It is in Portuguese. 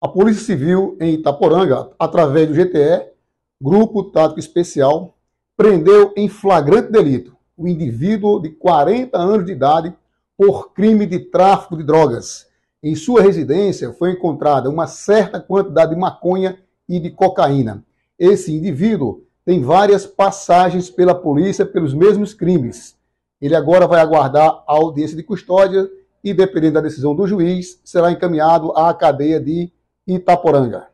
A Polícia Civil em Itaporanga, através do GTE, Grupo Tático Especial, prendeu em flagrante delito o indivíduo de 40 anos de idade por crime de tráfico de drogas. Em sua residência foi encontrada uma certa quantidade de maconha e de cocaína. Esse indivíduo tem várias passagens pela polícia pelos mesmos crimes. Ele agora vai aguardar a audiência de custódia e, dependendo da decisão do juiz, será encaminhado à cadeia de Itaporanga.